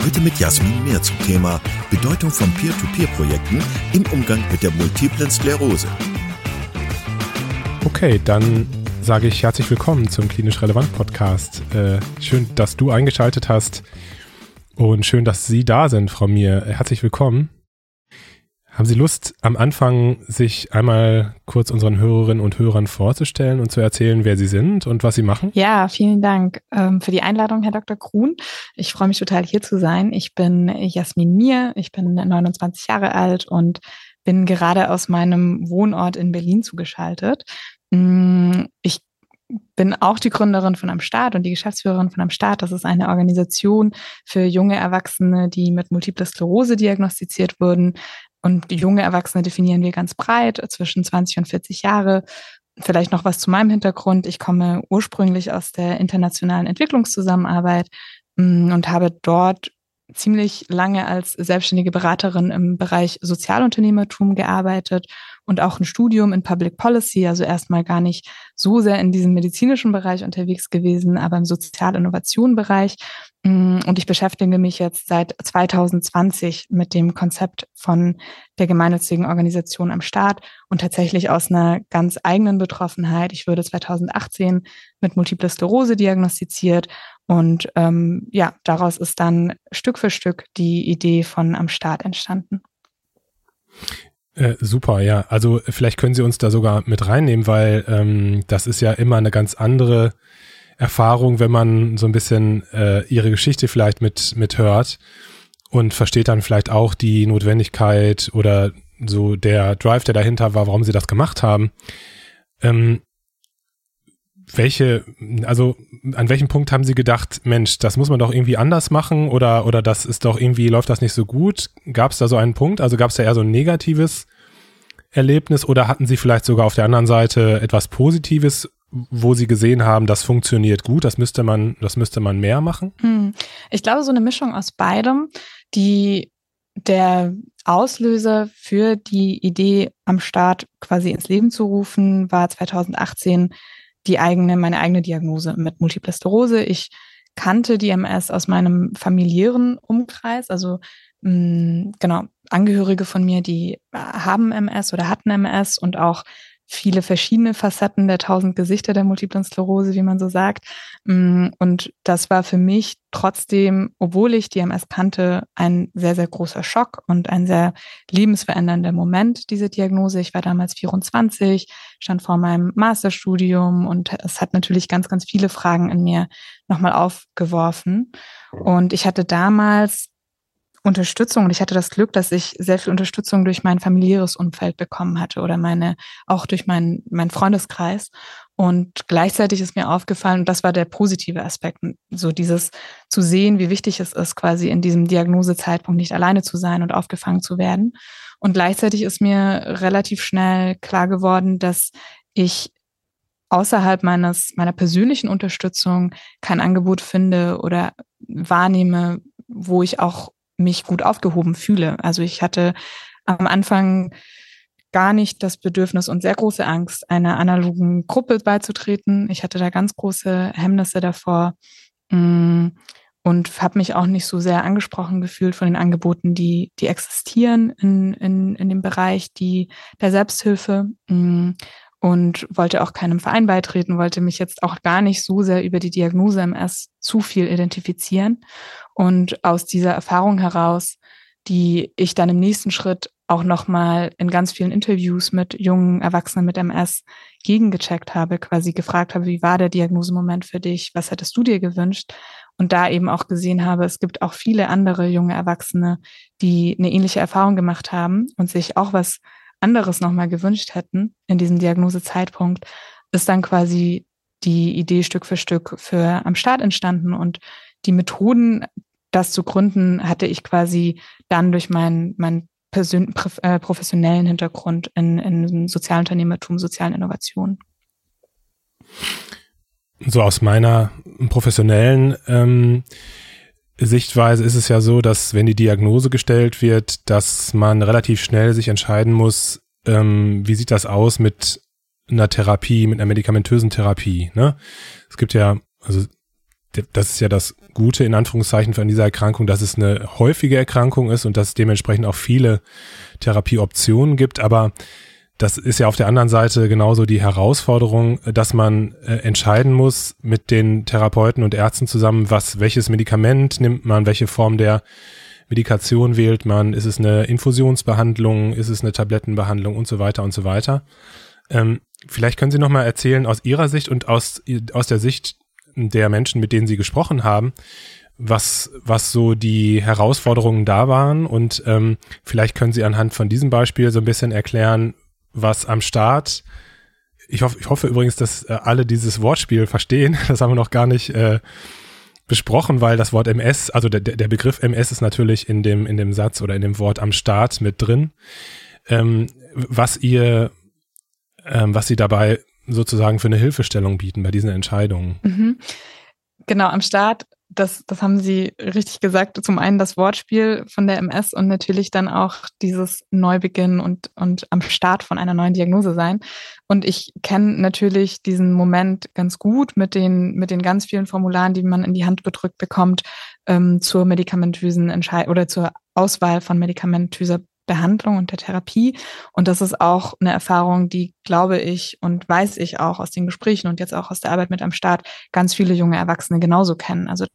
Heute mit Jasmin mehr zum Thema Bedeutung von Peer-to-Peer-Projekten im Umgang mit der multiplen Sklerose. Okay, dann sage ich herzlich willkommen zum Klinisch Relevant Podcast. Äh, schön, dass du eingeschaltet hast und schön, dass Sie da sind, Frau Mir. Herzlich willkommen. Haben Sie Lust, am Anfang sich einmal kurz unseren Hörerinnen und Hörern vorzustellen und zu erzählen, wer Sie sind und was Sie machen? Ja, vielen Dank ähm, für die Einladung, Herr Dr. Kuhn. Ich freue mich total, hier zu sein. Ich bin Jasmin Mir, ich bin 29 Jahre alt und bin gerade aus meinem Wohnort in Berlin zugeschaltet. Mm, ich bin auch die Gründerin von Am Start und die Geschäftsführerin von Am Start. Das ist eine Organisation für junge Erwachsene, die mit Multiple Sklerose diagnostiziert wurden. Und junge Erwachsene definieren wir ganz breit, zwischen 20 und 40 Jahre. Vielleicht noch was zu meinem Hintergrund. Ich komme ursprünglich aus der internationalen Entwicklungszusammenarbeit mm, und habe dort ziemlich lange als selbstständige Beraterin im Bereich Sozialunternehmertum gearbeitet und auch ein Studium in Public Policy, also erstmal gar nicht so sehr in diesem medizinischen Bereich unterwegs gewesen, aber im Sozialinnovation-Bereich. Mm, und ich beschäftige mich jetzt seit 2020 mit dem Konzept von der gemeinnützigen Organisation am Start und tatsächlich aus einer ganz eigenen Betroffenheit. Ich wurde 2018 mit Multiple Sklerose diagnostiziert und ähm, ja, daraus ist dann Stück für Stück die Idee von am Start entstanden. Äh, super, ja. Also vielleicht können Sie uns da sogar mit reinnehmen, weil ähm, das ist ja immer eine ganz andere Erfahrung, wenn man so ein bisschen äh, Ihre Geschichte vielleicht mit, mit hört und versteht dann vielleicht auch die Notwendigkeit oder so der Drive, der dahinter war, warum Sie das gemacht haben. Ähm, welche, also an welchem Punkt haben Sie gedacht, Mensch, das muss man doch irgendwie anders machen oder, oder das ist doch irgendwie, läuft das nicht so gut? Gab es da so einen Punkt? Also gab es da eher so ein negatives Erlebnis oder hatten Sie vielleicht sogar auf der anderen Seite etwas Positives, wo Sie gesehen haben, das funktioniert gut, das müsste man, das müsste man mehr machen? Hm. Ich glaube, so eine Mischung aus beidem, die der Auslöser für die Idee am Start quasi ins Leben zu rufen, war 2018 die eigene, meine eigene Diagnose mit Multiple Sklerose. Ich kannte die MS aus meinem familiären Umkreis, also mh, mm, genau, Angehörige von mir, die haben MS oder hatten MS und auch viele verschiedene Facetten der tausend Gesichter der multiplen Sklerose, wie man so sagt. Mm, und das war für mich trotzdem, obwohl ich die MS kannte, ein sehr, sehr großer Schock und ein sehr lebensverändernder Moment, diese Diagnose. Ich war damals 24, stand vor meinem Masterstudium und es hat natürlich ganz, ganz viele Fragen in mir nochmal aufgeworfen. Und ich hatte damals Unterstützung und ich hatte das Glück, dass ich sehr viel Unterstützung durch mein familiäres Umfeld bekommen hatte oder meine, auch durch meinen mein Freundeskreis. Und gleichzeitig ist mir aufgefallen, und das war der positive Aspekt, so dieses zu sehen, wie wichtig es ist, quasi in diesem Diagnosezeitpunkt nicht alleine zu sein und aufgefangen zu werden. Und gleichzeitig ist mir relativ schnell klar geworden, dass ich außerhalb meines, meiner persönlichen Unterstützung kein Angebot finde oder wahrnehme, wo ich auch mich gut aufgehoben fühle. Also ich hatte am Anfang gar nicht das Bedürfnis und sehr große Angst, einer analogen Gruppe beizutreten. Ich hatte da ganz große Hemmnisse davor mm, und habe mich auch nicht so sehr angesprochen gefühlt von den Angeboten, die, die existieren in, in, in dem Bereich die, der Selbsthilfe mm, und wollte auch keinem Verein beitreten, wollte mich jetzt auch gar nicht so sehr über die Diagnose MS zu viel identifizieren. Und aus dieser Erfahrung heraus, die ich dann im nächsten Schritt auch nochmal in ganz vielen Interviews mit jungen Erwachsenen mit MS gegengecheckt habe, quasi gefragt habe, wie war der Diagnosemoment für dich? Was hättest du dir gewünscht? Und da eben auch gesehen habe, es gibt auch viele andere junge Erwachsene, die eine ähnliche Erfahrung gemacht haben und sich auch was anderes nochmal gewünscht hätten in diesem Diagnosezeitpunkt, ist dann quasi die Idee Stück für Stück für am Start entstanden und die Methoden, das zu gründen, hatte ich quasi dann durch mein, mein äh, professionellen Hintergrund in, in Sozialunternehmertum, sozialen Innovationen. So aus meiner professionellen ähm, Sichtweise ist es ja so, dass wenn die Diagnose gestellt wird, dass man relativ schnell sich entscheiden muss, ähm, wie sieht das aus mit einer Therapie, mit einer medikamentösen Therapie. Ne? Es gibt ja, also das ist ja das Gute in Anführungszeichen von dieser Erkrankung, dass es eine häufige Erkrankung ist und dass es dementsprechend auch viele Therapieoptionen gibt. Aber das ist ja auf der anderen Seite genauso die Herausforderung, dass man äh, entscheiden muss mit den Therapeuten und Ärzten zusammen, was, welches Medikament nimmt man, welche Form der Medikation wählt man, ist es eine Infusionsbehandlung, ist es eine Tablettenbehandlung? Und so weiter und so weiter. Ähm, vielleicht können Sie noch mal erzählen aus Ihrer Sicht und aus, aus der Sicht der Menschen, mit denen Sie gesprochen haben, was, was so die Herausforderungen da waren. Und ähm, vielleicht können Sie anhand von diesem Beispiel so ein bisschen erklären, was am Start. Ich hoffe, ich hoffe übrigens, dass äh, alle dieses Wortspiel verstehen. Das haben wir noch gar nicht äh, besprochen, weil das Wort MS, also der, der Begriff MS ist natürlich in dem, in dem Satz oder in dem Wort am Start mit drin. Ähm, was ihr, ähm, was sie dabei sozusagen für eine Hilfestellung bieten bei diesen Entscheidungen. Mhm. Genau, am Start das, das haben Sie richtig gesagt. Zum einen das Wortspiel von der MS und natürlich dann auch dieses Neubeginn und, und am Start von einer neuen Diagnose sein. Und ich kenne natürlich diesen Moment ganz gut mit den, mit den ganz vielen Formularen, die man in die Hand gedrückt bekommt, ähm, zur medikamentösen Entscheidung oder zur Auswahl von medikamentöser Behandlung und der Therapie. Und das ist auch eine Erfahrung, die, glaube ich und weiß ich auch aus den Gesprächen und jetzt auch aus der Arbeit mit am Start, ganz viele junge Erwachsene genauso kennen. Also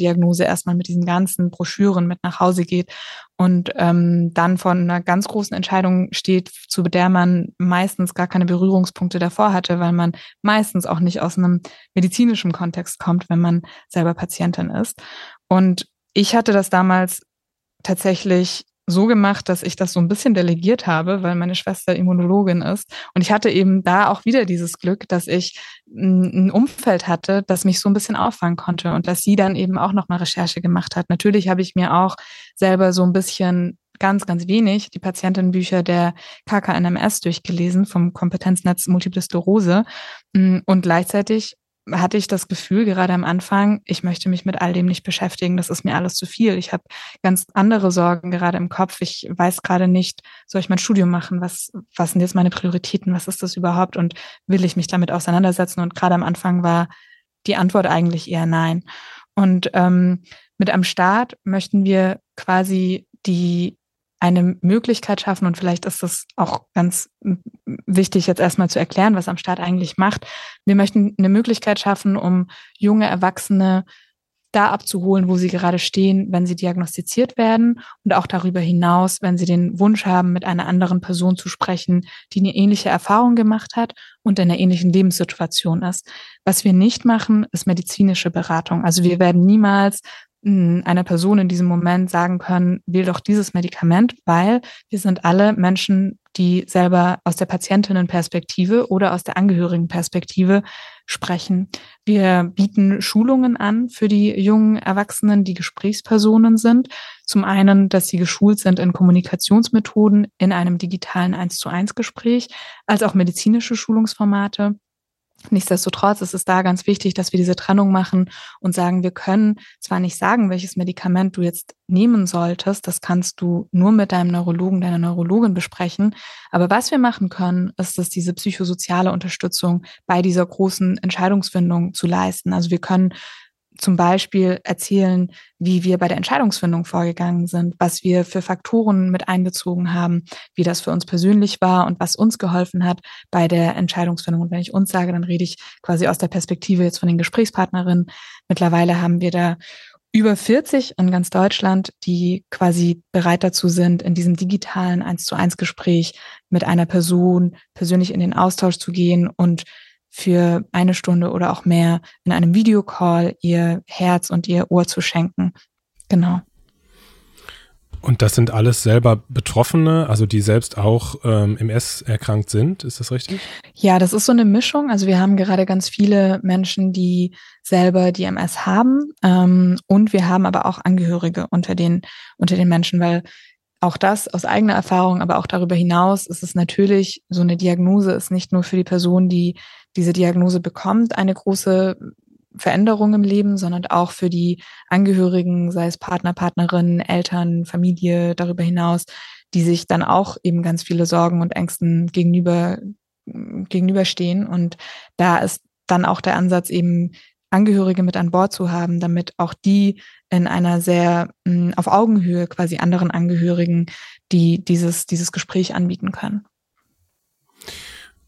Diagnose erstmal mit diesen ganzen Broschüren mit nach Hause geht und ähm, dann von einer ganz großen Entscheidung steht, zu der man meistens gar keine Berührungspunkte davor hatte, weil man meistens auch nicht aus einem medizinischen Kontext kommt, wenn man selber Patientin ist. Und ich hatte das damals tatsächlich so gemacht, dass ich das so ein bisschen delegiert habe, weil meine Schwester Immunologin ist. Und ich hatte eben da auch wieder dieses Glück, dass ich ein Umfeld hatte, das mich so ein bisschen auffangen konnte und dass sie dann eben auch nochmal Recherche gemacht hat. Natürlich habe ich mir auch selber so ein bisschen ganz, ganz wenig die Patientenbücher der KKNMS durchgelesen vom Kompetenznetz Multiple Sklerose. Und gleichzeitig hatte ich das Gefühl, gerade am Anfang, ich möchte mich mit all dem nicht beschäftigen, das ist mir alles zu viel. Ich habe ganz andere Sorgen gerade im Kopf. Ich weiß gerade nicht, soll ich mein Studium machen? Was, was sind jetzt meine Prioritäten? Was ist das überhaupt? Und will ich mich damit auseinandersetzen? Und gerade am Anfang war die Antwort eigentlich eher nein. Und ähm, mit am Start möchten wir quasi die eine Möglichkeit schaffen und vielleicht ist das auch ganz wichtig jetzt erstmal zu erklären, was am Staat eigentlich macht. Wir möchten eine Möglichkeit schaffen, um junge Erwachsene da abzuholen, wo sie gerade stehen, wenn sie diagnostiziert werden und auch darüber hinaus, wenn sie den Wunsch haben, mit einer anderen Person zu sprechen, die eine ähnliche Erfahrung gemacht hat und in einer ähnlichen Lebenssituation ist. Was wir nicht machen, ist medizinische Beratung. Also wir werden niemals einer Person in diesem Moment sagen können, wähl doch dieses Medikament, weil wir sind alle Menschen, die selber aus der Patientinnenperspektive oder aus der Angehörigenperspektive sprechen. Wir bieten Schulungen an für die jungen Erwachsenen, die Gesprächspersonen sind. Zum einen, dass sie geschult sind in Kommunikationsmethoden in einem digitalen 1 zu 1 Gespräch, als auch medizinische Schulungsformate. Nichtsdestotrotz ist es da ganz wichtig, dass wir diese Trennung machen und sagen, wir können zwar nicht sagen, welches Medikament du jetzt nehmen solltest, das kannst du nur mit deinem Neurologen, deiner Neurologin besprechen, aber was wir machen können, ist es, diese psychosoziale Unterstützung bei dieser großen Entscheidungsfindung zu leisten. Also wir können zum Beispiel erzählen, wie wir bei der Entscheidungsfindung vorgegangen sind, was wir für Faktoren mit einbezogen haben, wie das für uns persönlich war und was uns geholfen hat bei der Entscheidungsfindung. Und wenn ich uns sage, dann rede ich quasi aus der Perspektive jetzt von den Gesprächspartnerinnen. Mittlerweile haben wir da über 40 in ganz Deutschland, die quasi bereit dazu sind, in diesem digitalen 1 zu 1 Gespräch mit einer Person persönlich in den Austausch zu gehen und für eine Stunde oder auch mehr in einem Videocall ihr Herz und ihr Ohr zu schenken. Genau. Und das sind alles selber Betroffene, also die selbst auch ähm, MS erkrankt sind, ist das richtig? Ja, das ist so eine Mischung. Also wir haben gerade ganz viele Menschen, die selber die MS haben ähm, und wir haben aber auch Angehörige unter den unter den Menschen, weil auch das aus eigener Erfahrung, aber auch darüber hinaus ist es natürlich, so eine Diagnose ist nicht nur für die Person, die diese Diagnose bekommt, eine große Veränderung im Leben, sondern auch für die Angehörigen, sei es Partner, Partnerinnen, Eltern, Familie darüber hinaus, die sich dann auch eben ganz viele Sorgen und Ängsten gegenüber, gegenüberstehen. Und da ist dann auch der Ansatz eben Angehörige mit an Bord zu haben, damit auch die in einer sehr mh, auf Augenhöhe quasi anderen Angehörigen, die dieses, dieses Gespräch anbieten können.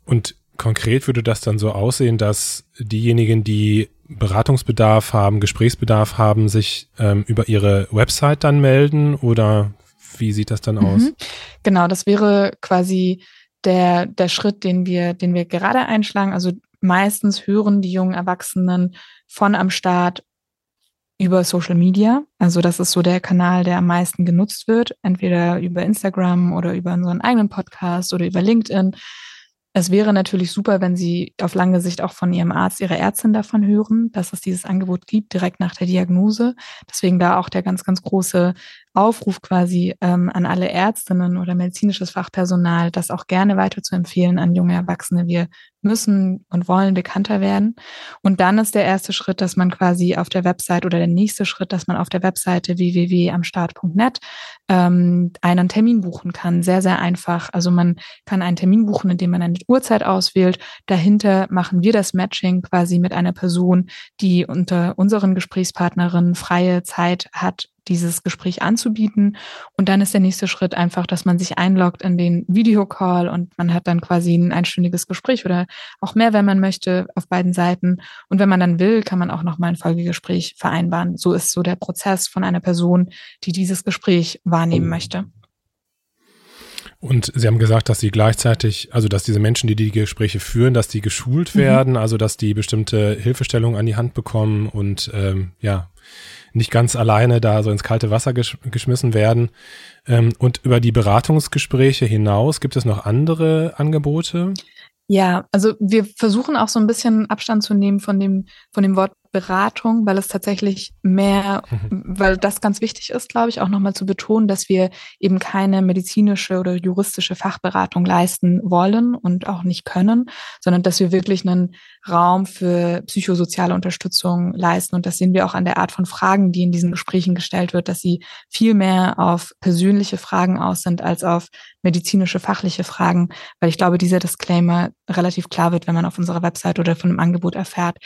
Und konkret würde das dann so aussehen, dass diejenigen, die Beratungsbedarf haben, Gesprächsbedarf haben, sich ähm, über ihre Website dann melden oder wie sieht das dann aus? Mhm. Genau, das wäre quasi der, der Schritt, den wir, den wir gerade einschlagen. Also meistens hören die jungen Erwachsenen von am Start über Social Media. Also das ist so der Kanal, der am meisten genutzt wird, entweder über Instagram oder über unseren eigenen Podcast oder über LinkedIn. Es wäre natürlich super, wenn Sie auf lange Sicht auch von Ihrem Arzt, Ihrer Ärztin davon hören, dass es dieses Angebot gibt, direkt nach der Diagnose. Deswegen da auch der ganz, ganz große Aufruf quasi ähm, an alle Ärztinnen oder medizinisches Fachpersonal, das auch gerne weiter zu empfehlen an junge Erwachsene. Wir müssen und wollen bekannter werden. Und dann ist der erste Schritt, dass man quasi auf der Website oder der nächste Schritt, dass man auf der Webseite www.amstart.net ähm, einen Termin buchen kann. Sehr, sehr einfach. Also man kann einen Termin buchen, indem man eine Uhrzeit auswählt. Dahinter machen wir das Matching quasi mit einer Person, die unter unseren Gesprächspartnerinnen freie Zeit hat, dieses Gespräch anzubieten. Und dann ist der nächste Schritt einfach, dass man sich einloggt in den Videocall und man hat dann quasi ein einstündiges Gespräch oder auch mehr, wenn man möchte, auf beiden Seiten. Und wenn man dann will, kann man auch nochmal ein Folgegespräch vereinbaren. So ist so der Prozess von einer Person, die dieses Gespräch wahrnehmen möchte. Und Sie haben gesagt, dass Sie gleichzeitig, also dass diese Menschen, die die Gespräche führen, dass die geschult mhm. werden, mhm. also dass die bestimmte Hilfestellung an die Hand bekommen und ähm, ja, nicht ganz alleine da so ins kalte Wasser gesch geschmissen werden. Ähm, und über die Beratungsgespräche hinaus gibt es noch andere Angebote? Ja, also wir versuchen auch so ein bisschen Abstand zu nehmen von dem, von dem Wort Beratung, weil es tatsächlich mehr, mhm. weil das ganz wichtig ist, glaube ich, auch nochmal zu betonen, dass wir eben keine medizinische oder juristische Fachberatung leisten wollen und auch nicht können, sondern dass wir wirklich einen Raum für psychosoziale Unterstützung leisten. Und das sehen wir auch an der Art von Fragen, die in diesen Gesprächen gestellt wird, dass sie viel mehr auf persönliche Fragen aus sind als auf medizinische, fachliche Fragen, weil ich glaube, dieser Disclaimer relativ klar wird, wenn man auf unserer Website oder von einem Angebot erfährt.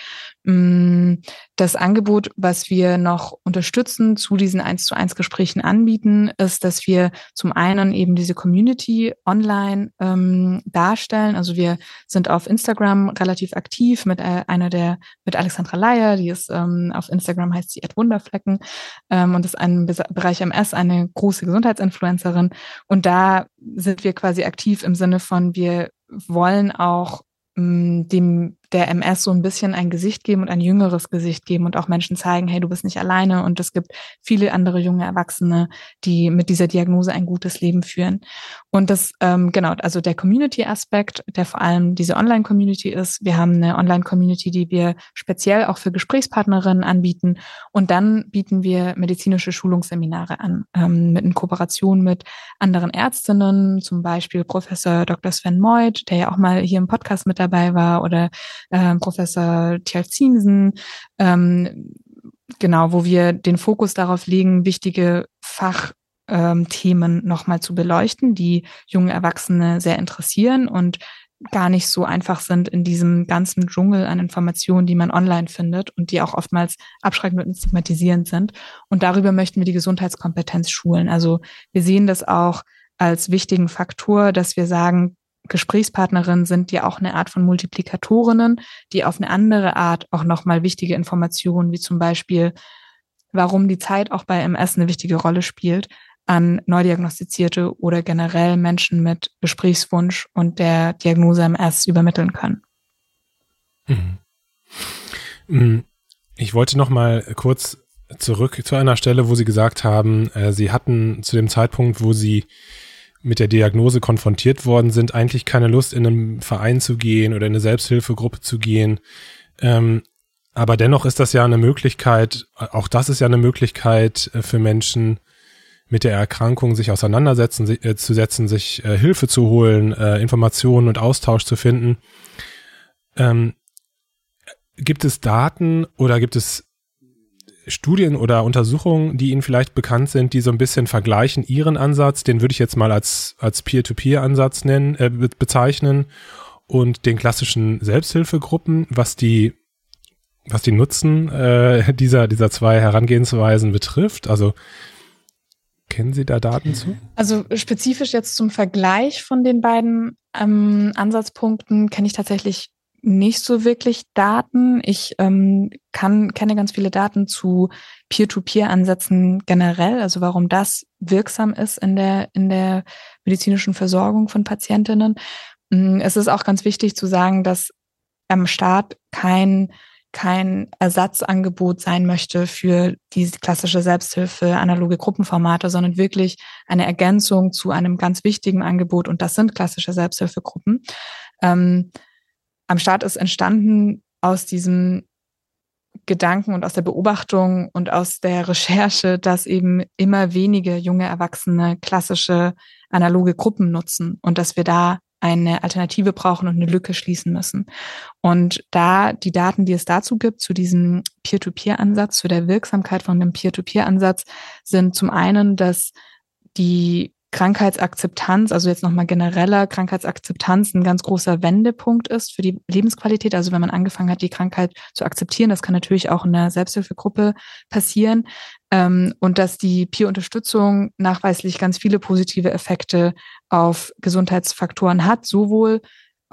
Das Angebot, was wir noch unterstützen zu diesen 1 zu 1 Gesprächen anbieten, ist, dass wir zum einen eben diese Community online ähm, darstellen. Also wir sind auf Instagram relativ aktiv mit äh, einer der, mit Alexandra Leier, die ist ähm, auf Instagram heißt sie Ed Wunderflecken ähm, und ist ein Bereich MS eine große Gesundheitsinfluencerin. Und da sind wir quasi aktiv im Sinne von, wir wollen auch mh, dem der MS so ein bisschen ein Gesicht geben und ein jüngeres Gesicht geben und auch Menschen zeigen, hey, du bist nicht alleine und es gibt viele andere junge Erwachsene, die mit dieser Diagnose ein gutes Leben führen. Und das, ähm, genau, also der Community-Aspekt, der vor allem diese Online-Community ist. Wir haben eine Online-Community, die wir speziell auch für Gesprächspartnerinnen anbieten. Und dann bieten wir medizinische Schulungsseminare an, ähm, mit in Kooperation mit anderen Ärztinnen, zum Beispiel Professor Dr. Sven Meuth, der ja auch mal hier im Podcast mit dabei war, oder äh, Professor Tjalzinsen, ähm, genau, wo wir den Fokus darauf legen, wichtige Fachthemen ähm, nochmal zu beleuchten, die junge Erwachsene sehr interessieren und gar nicht so einfach sind in diesem ganzen Dschungel an Informationen, die man online findet und die auch oftmals abschreckend und stigmatisierend sind. Und darüber möchten wir die Gesundheitskompetenz schulen. Also wir sehen das auch als wichtigen Faktor, dass wir sagen, Gesprächspartnerinnen sind ja auch eine Art von Multiplikatorinnen, die auf eine andere Art auch nochmal wichtige Informationen, wie zum Beispiel, warum die Zeit auch bei MS eine wichtige Rolle spielt, an Neudiagnostizierte oder generell Menschen mit Gesprächswunsch und der Diagnose MS übermitteln können. Mhm. mhm. Ich wollte noch mal kurz zurück zu einer Stelle, wo Sie gesagt haben, äh, Sie hatten zu dem Zeitpunkt, wo Sie mit der Diagnose konfrontiert worden sind, eigentlich keine Lust, in einen Verein zu gehen oder in eine Selbsthilfegruppe zu gehen. Ähm, aber dennoch ist das ja eine Möglichkeit, auch das ist ja eine Möglichkeit äh, für Menschen mit der Erkrankung sich auseinandersetzen, äh, zu setzen, sich äh, Hilfe zu holen, äh, Informationen und Austausch zu finden. Ähm, gibt es Daten oder gibt es Studien oder Untersuchungen, die Ihnen vielleicht bekannt sind, die so ein bisschen vergleichen Ihren Ansatz, den würde ich jetzt mal als, als Peer-to-Peer-Ansatz nennen, äh, bezeichnen, und den klassischen Selbsthilfegruppen, was die, was die Nutzen äh, dieser, dieser zwei Herangehensweisen betrifft. Also kennen Sie da Daten zu? Also spezifisch jetzt zum Vergleich von den beiden ähm, Ansatzpunkten kenne ich tatsächlich nicht so wirklich Daten. Ich ähm, kann, kenne ganz viele Daten zu Peer-to-Peer-Ansätzen generell, also warum das wirksam ist in der, in der medizinischen Versorgung von Patientinnen. Mm, es ist auch ganz wichtig zu sagen, dass am Staat kein kein Ersatzangebot sein möchte für die klassische Selbsthilfe, analoge Gruppenformate, sondern wirklich eine Ergänzung zu einem ganz wichtigen Angebot und das sind klassische Selbsthilfegruppen. Ähm, am Start ist entstanden aus diesem Gedanken und aus der Beobachtung und aus der Recherche, dass eben immer wenige junge Erwachsene klassische analoge Gruppen nutzen und dass wir da eine Alternative brauchen und eine Lücke schließen müssen. Und da die Daten, die es dazu gibt, zu diesem Peer-to-Peer-Ansatz, zu der Wirksamkeit von dem Peer-to-Peer-Ansatz, sind zum einen, dass die Krankheitsakzeptanz, also jetzt nochmal genereller Krankheitsakzeptanz ein ganz großer Wendepunkt ist für die Lebensqualität. Also wenn man angefangen hat, die Krankheit zu akzeptieren, das kann natürlich auch in der Selbsthilfegruppe passieren. Ähm, und dass die Peer-Unterstützung nachweislich ganz viele positive Effekte auf Gesundheitsfaktoren hat, sowohl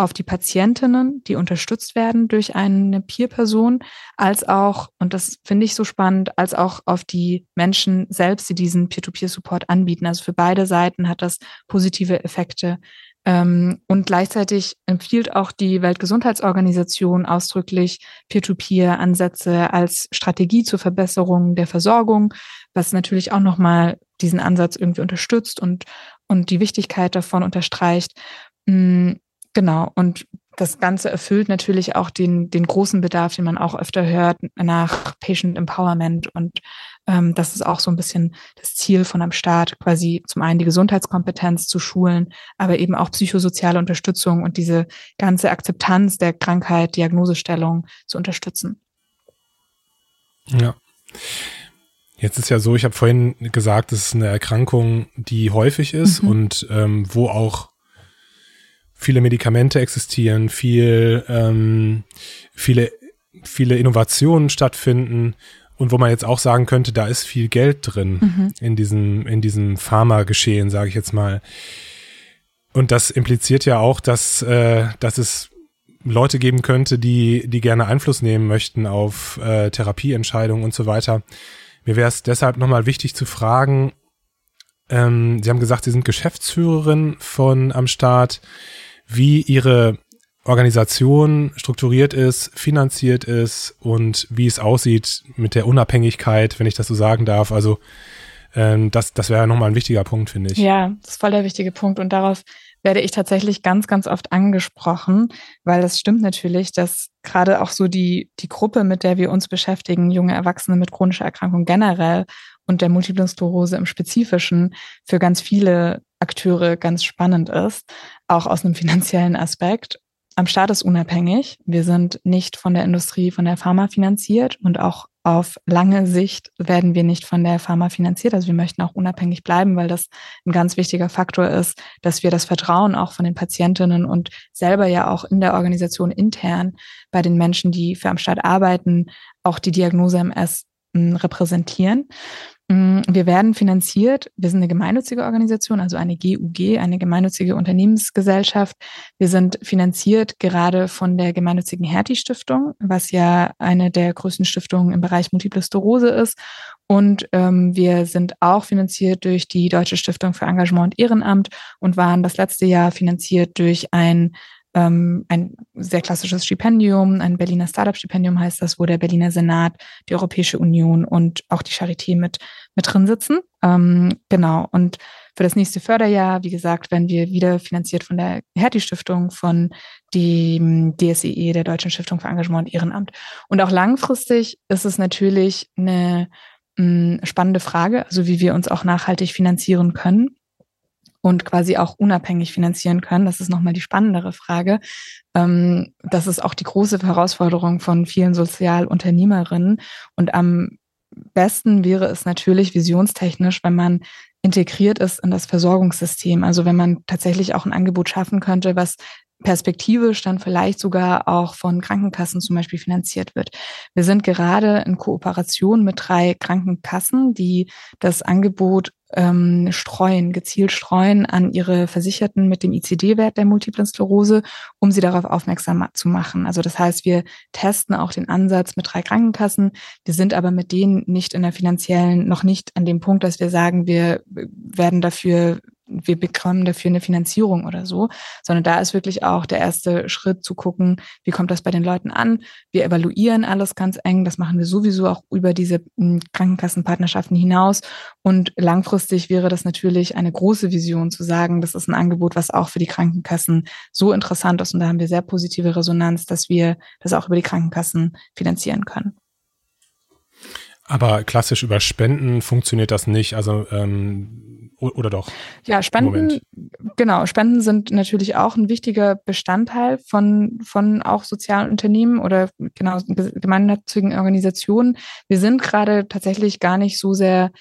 auf die Patientinnen, die unterstützt werden durch eine Peer-Person, als auch, und das finde ich so spannend, als auch auf die Menschen selbst, die diesen Peer-to-Peer-Support anbieten. Also für beide Seiten hat das positive Effekte. Ähm, und gleichzeitig empfiehlt auch die Weltgesundheitsorganisation ausdrücklich Peer-to-Peer-Ansätze als Strategie zur Verbesserung der Versorgung, was natürlich auch nochmal diesen Ansatz irgendwie unterstützt und, und die Wichtigkeit davon unterstreicht. Genau. Und das Ganze erfüllt natürlich auch den, den großen Bedarf, den man auch öfter hört nach Patient Empowerment. Und ähm, das ist auch so ein bisschen das Ziel von einem Staat, quasi zum einen die Gesundheitskompetenz zu schulen, aber eben auch psychosoziale Unterstützung und diese ganze Akzeptanz der Krankheit, Diagnosestellung zu unterstützen. Ja. Jetzt ist ja so, ich habe vorhin gesagt, es ist eine Erkrankung, die häufig ist mhm. und ähm, wo auch viele Medikamente existieren, viel, ähm, viele, viele Innovationen stattfinden und wo man jetzt auch sagen könnte, da ist viel Geld drin mhm. in diesem, in diesem Pharma-Geschehen, sage ich jetzt mal. Und das impliziert ja auch, dass, äh, dass es Leute geben könnte, die, die gerne Einfluss nehmen möchten auf äh, Therapieentscheidungen und so weiter. Mir wäre es deshalb nochmal wichtig zu fragen, ähm, Sie haben gesagt, Sie sind Geschäftsführerin von am Start wie ihre Organisation strukturiert ist, finanziert ist und wie es aussieht mit der Unabhängigkeit, wenn ich das so sagen darf. Also ähm, das, das wäre nochmal ein wichtiger Punkt, finde ich. Ja, das ist voll der wichtige Punkt. Und darauf werde ich tatsächlich ganz, ganz oft angesprochen, weil das stimmt natürlich, dass gerade auch so die, die Gruppe, mit der wir uns beschäftigen, junge Erwachsene mit chronischer Erkrankung generell und der Multiplen Sklerose im Spezifischen für ganz viele Akteure ganz spannend ist, auch aus einem finanziellen Aspekt. Am Staat ist unabhängig. Wir sind nicht von der Industrie, von der Pharma finanziert und auch auf lange Sicht werden wir nicht von der Pharma finanziert. Also wir möchten auch unabhängig bleiben, weil das ein ganz wichtiger Faktor ist, dass wir das Vertrauen auch von den Patientinnen und selber ja auch in der Organisation intern bei den Menschen, die für am Staat arbeiten, auch die Diagnose MS repräsentieren. Mm, wir werden finanziert. Wir sind eine gemeinnützige Organisation, also eine GUG, eine gemeinnützige Unternehmensgesellschaft. Wir sind finanziert gerade von der gemeinnützigen Hertie Stiftung, was ja eine der größten Stiftungen im Bereich Multiple Sklerose ist. Und ähm, wir sind auch finanziert durch die Deutsche Stiftung für Engagement und Ehrenamt und waren das letzte Jahr finanziert durch ein ähm, ein sehr klassisches Stipendium, ein Berliner Startup-Stipendium heißt das, wo der Berliner Senat, die Europäische Union und auch die Charité mit, mit drin sitzen. Ähm, genau. Und für das nächste Förderjahr, wie gesagt, werden wir wieder finanziert von der Hertie-Stiftung, von dem DSEE, e, der Deutschen Stiftung für Engagement und Ehrenamt. Und auch langfristig ist es natürlich eine mh, spannende Frage, also wie wir uns auch nachhaltig finanzieren können und quasi auch unabhängig finanzieren können. Das ist nochmal die spannendere Frage. Ähm, das ist auch die große Herausforderung von vielen Sozialunternehmerinnen. Und am besten wäre es natürlich visionstechnisch, wenn man integriert ist in das Versorgungssystem. Also wenn man tatsächlich auch ein Angebot schaffen könnte, was perspektivisch dann vielleicht sogar auch von Krankenkassen zum Beispiel finanziert wird. Wir sind gerade in Kooperation mit drei Krankenkassen, die das Angebot ähm, streuen, gezielt streuen an ihre Versicherten mit dem ICD-Wert der Multiplen Sklerose, um sie darauf aufmerksam zu machen. Also das heißt, wir testen auch den Ansatz mit drei Krankenkassen. Wir sind aber mit denen nicht in der finanziellen, noch nicht an dem Punkt, dass wir sagen, wir werden dafür wir bekommen dafür eine Finanzierung oder so, sondern da ist wirklich auch der erste Schritt zu gucken, wie kommt das bei den Leuten an. Wir evaluieren alles ganz eng. Das machen wir sowieso auch über diese hm, Krankenkassenpartnerschaften hinaus. Und langfristig wäre das natürlich eine große Vision zu sagen, das ist ein Angebot, was auch für die Krankenkassen so interessant ist. Und da haben wir sehr positive Resonanz, dass wir das auch über die Krankenkassen finanzieren können. Aber klassisch über Spenden funktioniert das nicht. Also ähm, oder doch? Ja, Spenden, genau, Spenden sind natürlich auch ein wichtiger Bestandteil von, von auch sozialen Unternehmen oder genau gemeinnützigen Organisationen. Wir sind gerade tatsächlich gar nicht so sehr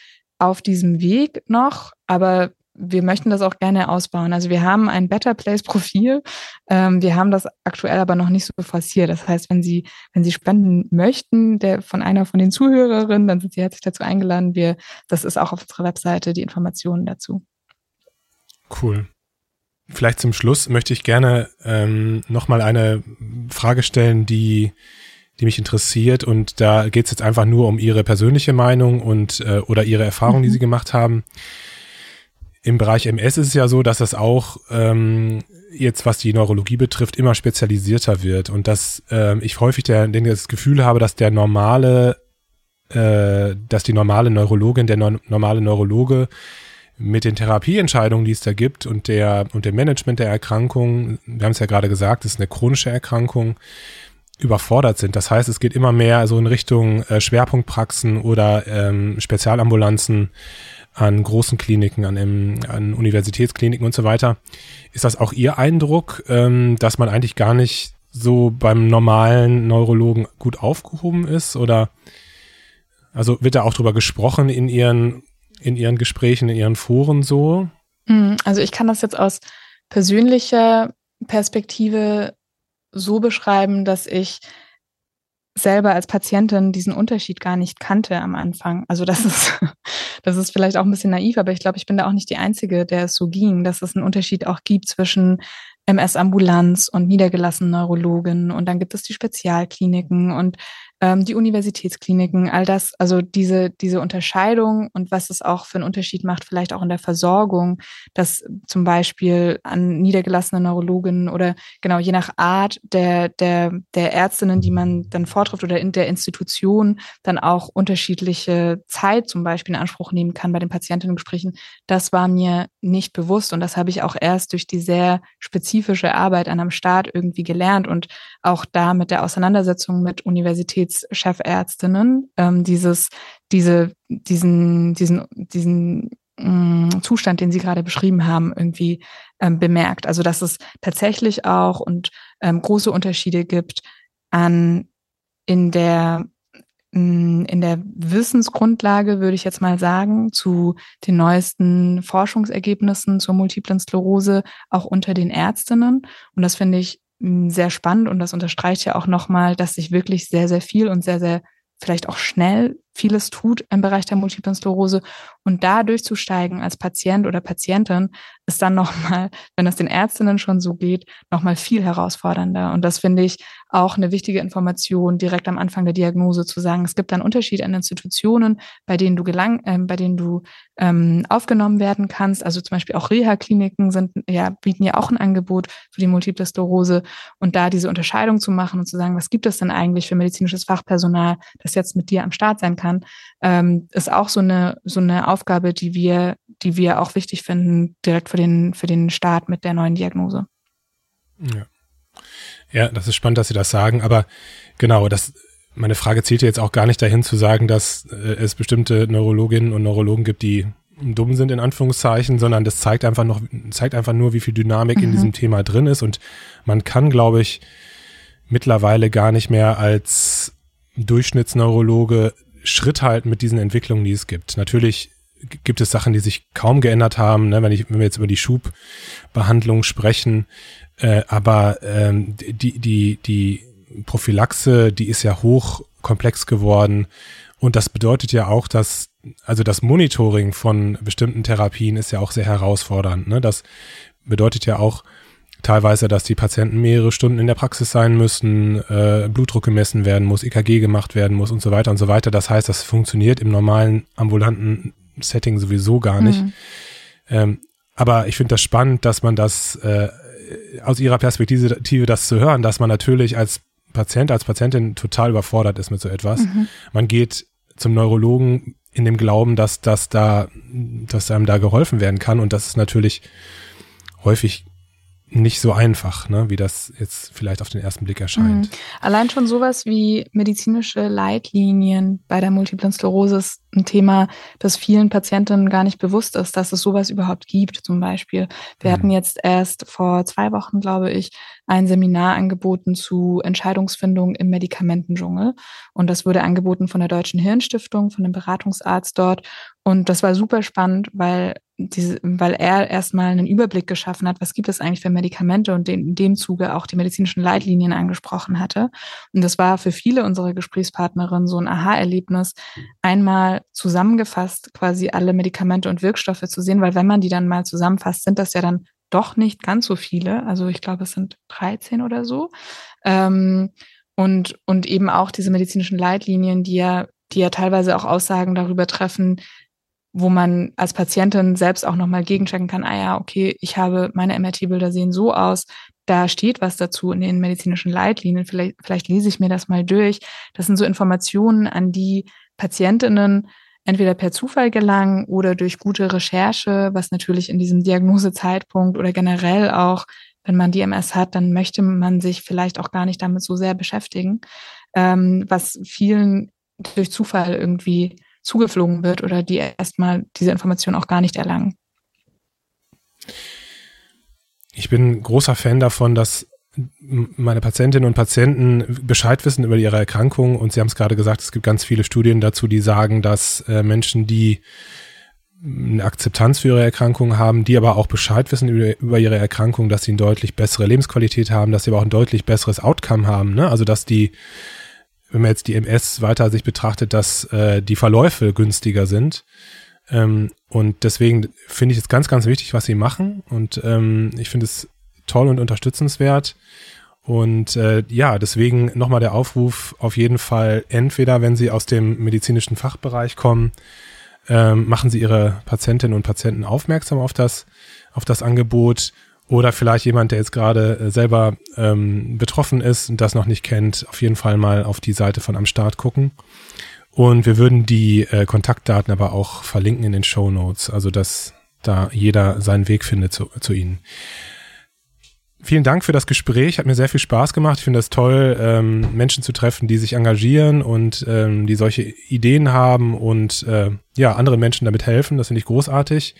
auf diesem Weg noch, aber wir möchten das auch gerne ausbauen. Also wir haben ein Better Place Profil. Ähm, wir haben das aktuell aber noch nicht so forciert. Das heißt, wenn Sie, wenn Sie spenden möchten, der von einer von den Zuhörerinnen, dann sind Sie herzlich dazu eingeladen. Wir, das ist auch auf unserer Webseite die Informationen dazu. Cool. Vielleicht zum Schluss möchte ich gerne ähm, nochmal eine Frage stellen, die, die mich interessiert. Und da geht es jetzt einfach nur um Ihre persönliche Meinung und äh, oder Ihre Erfahrungen, mhm. die Sie gemacht haben im Bereich MS ist es ja so, dass es auch ähm, jetzt, was die Neurologie betrifft, immer spezialisierter wird und dass ähm, ich häufig der, das Gefühl habe, dass der normale, äh, dass die normale Neurologin, der no normale Neurologe mit den Therapieentscheidungen, die es da gibt und der und dem Management der Erkrankung, wir haben es ja gerade gesagt, es ist eine chronische Erkrankung, überfordert sind. Das heißt, es geht immer mehr so in Richtung äh, Schwerpunktpraxen oder ähm, Spezialambulanzen an großen Kliniken, an, an Universitätskliniken und so weiter. Ist das auch Ihr Eindruck, ähm, dass man eigentlich gar nicht so beim normalen Neurologen gut aufgehoben ist? Oder also wird da auch drüber gesprochen in Ihren, in Ihren Gesprächen, in Ihren Foren so? Hm, also ich kann das jetzt aus persönlicher Perspektive so beschreiben, dass ich selber als Patientin diesen Unterschied gar nicht kannte am Anfang. Also das ist, das ist vielleicht auch ein bisschen naiv, aber ich glaube, ich bin da auch nicht die Einzige, der es so ging, dass es einen Unterschied auch gibt zwischen MS-Ambulanz und niedergelassenen Neurologen und dann gibt es die Spezialkliniken und ähm, die Universitätskliniken, all das, also diese, diese Unterscheidung und was es auch für einen Unterschied macht, vielleicht auch in der Versorgung, dass zum Beispiel an niedergelassene Neurologinnen oder genau je nach Art der, der, der Ärztinnen, die man dann vortrifft oder in der Institution dann auch unterschiedliche Zeit zum Beispiel in Anspruch nehmen kann bei den Patientinnengesprächen, das war mir nicht bewusst und das habe ich auch erst durch die sehr spezifische Arbeit an einem Staat irgendwie gelernt und auch da mit der Auseinandersetzung mit Universitäts Universitätschefärztinnen ähm, dieses, diese, diesen, diesen, diesen mh, mm, Zustand, den Sie gerade beschrieben haben, irgendwie ähm, bemerkt. Also dass es tatsächlich auch und ähm, große Unterschiede gibt an in der mm, in der Wissensgrundlage, würde ich jetzt mal sagen, zu den neuesten Forschungsergebnissen zur multiplen Sklerose, auch unter den Ärztinnen. Und das finde ich sehr spannend und das unterstreicht ja auch nochmal, dass sich wirklich sehr, sehr viel und sehr, sehr vielleicht auch schnell vieles tut im Bereich der Multiplen Sklerose und da durchzusteigen als Patient oder Patientin ist dann nochmal, wenn es den Ärztinnen schon so geht, nochmal viel herausfordernder. Und das finde ich auch eine wichtige Information direkt am Anfang der Diagnose zu sagen, es gibt einen Unterschied an Institutionen, bei denen du gelang, äh, bei denen du ähm, aufgenommen werden kannst. Also zum Beispiel auch Reha-Kliniken sind ja bieten ja auch ein Angebot für die Multiple Sklerose und da diese Unterscheidung zu machen und zu sagen, was gibt es denn eigentlich für medizinisches Fachpersonal, das jetzt mit dir am Start sein kann, ähm, ist auch so eine so eine Aufgabe, die wir die wir auch wichtig finden direkt für den für den Start mit der neuen Diagnose. Ja. Ja, das ist spannend, dass Sie das sagen, aber genau, das meine Frage zielte jetzt auch gar nicht dahin zu sagen, dass äh, es bestimmte Neurologinnen und Neurologen gibt, die dumm sind in Anführungszeichen, sondern das zeigt einfach noch, zeigt einfach nur, wie viel Dynamik mhm. in diesem Thema drin ist und man kann, glaube ich, mittlerweile gar nicht mehr als Durchschnittsneurologe Schritt halten mit diesen Entwicklungen, die es gibt. Natürlich gibt es Sachen, die sich kaum geändert haben, ne, wenn, ich, wenn wir jetzt über die Schubbehandlung sprechen, äh, aber ähm, die, die, die Prophylaxe, die ist ja hoch komplex geworden und das bedeutet ja auch, dass also das Monitoring von bestimmten Therapien ist ja auch sehr herausfordernd. Ne? Das bedeutet ja auch teilweise, dass die Patienten mehrere Stunden in der Praxis sein müssen, äh, Blutdruck gemessen werden muss, EKG gemacht werden muss und so weiter und so weiter. Das heißt, das funktioniert im normalen ambulanten Setting sowieso gar nicht. Mhm. Ähm, aber ich finde das spannend, dass man das äh, aus ihrer Perspektive das zu hören, dass man natürlich als Patient, als Patientin total überfordert ist mit so etwas. Mhm. Man geht zum Neurologen in dem Glauben, dass, dass da, dass einem da geholfen werden kann. Und das ist natürlich häufig nicht so einfach, ne, wie das jetzt vielleicht auf den ersten Blick erscheint. Mhm. Allein schon sowas wie medizinische Leitlinien bei der Multiplen Sklerose ist ein Thema, das vielen Patientinnen gar nicht bewusst ist, dass es sowas überhaupt gibt, zum Beispiel. Wir mhm. hatten jetzt erst vor zwei Wochen, glaube ich, ein Seminar angeboten zu Entscheidungsfindung im Medikamentendschungel. Und das wurde angeboten von der Deutschen Hirnstiftung, von dem Beratungsarzt dort. Und das war super spannend, weil diese, weil er erstmal einen Überblick geschaffen hat, was gibt es eigentlich für Medikamente und in dem Zuge auch die medizinischen Leitlinien angesprochen hatte. Und das war für viele unserer Gesprächspartnerinnen so ein Aha-Erlebnis, einmal zusammengefasst quasi alle Medikamente und Wirkstoffe zu sehen, weil wenn man die dann mal zusammenfasst, sind das ja dann doch nicht ganz so viele. Also ich glaube, es sind 13 oder so. Ähm, und, und eben auch diese medizinischen Leitlinien, die ja, die ja teilweise auch Aussagen darüber treffen, wo man als Patientin selbst auch nochmal gegenchecken kann, ah ja, okay, ich habe, meine MRT-Bilder sehen so aus, da steht was dazu in den medizinischen Leitlinien, vielleicht, vielleicht lese ich mir das mal durch. Das sind so Informationen, an die Patientinnen entweder per Zufall gelangen oder durch gute Recherche, was natürlich in diesem Diagnosezeitpunkt oder generell auch, wenn man DMS hat, dann möchte man sich vielleicht auch gar nicht damit so sehr beschäftigen, ähm, was vielen durch Zufall irgendwie zugeflogen wird oder die erstmal diese Information auch gar nicht erlangen. Ich bin großer Fan davon, dass meine Patientinnen und Patienten Bescheid wissen über ihre Erkrankung und Sie haben es gerade gesagt, es gibt ganz viele Studien dazu, die sagen, dass äh, Menschen, die eine Akzeptanz für ihre Erkrankung haben, die aber auch Bescheid wissen über, über, ihre Erkrankung, dass sie eine deutlich bessere Lebensqualität haben, dass sie aber auch ein deutlich besseres Outcome haben. Ne? Also dass die wenn man jetzt die MS weiter sich betrachtet, dass äh, die Verläufe günstiger sind. Ähm, und deswegen finde ich es ganz, ganz wichtig, was sie machen. Und ähm, ich finde es toll und unterstützenswert. Und äh, ja, deswegen nochmal der Aufruf, auf jeden Fall entweder, wenn Sie aus dem medizinischen Fachbereich kommen, ähm, machen Sie Ihre Patientinnen und Patienten aufmerksam auf das, auf das Angebot oder vielleicht jemand, der jetzt gerade äh, selber ähm, betroffen ist und das noch nicht kennt, auf jeden Fall mal auf die Seite von Am Start gucken. Und wir würden die äh, Kontaktdaten aber auch verlinken in den Show Notes, also dass da jeder seinen Weg findet zu, zu Ihnen. Vielen Dank für das Gespräch, hat mir sehr viel Spaß gemacht. Ich finde es toll, ähm, Menschen zu treffen, die sich engagieren und ähm, die solche Ideen haben und äh, ja, anderen Menschen damit helfen. Das finde ich großartig.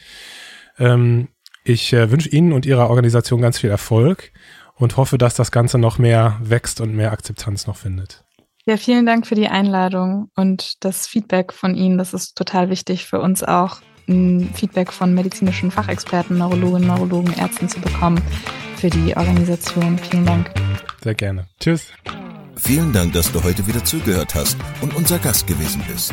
Ähm, ich äh, wünsche Ihnen und Ihrer Organisation ganz viel Erfolg und hoffe, dass das Ganze noch mehr wächst und mehr Akzeptanz noch findet. Ja, vielen Dank für die Einladung und das Feedback von Ihnen. Das ist total wichtig für uns auch, ein Feedback von medizinischen Fachexperten, Neurologen, Neurologen, Ärzten zu bekommen für die Organisation. Vielen Dank. Sehr gerne. Tschüss. Vielen Dank, dass du heute wieder zugehört hast und unser Gast gewesen bist.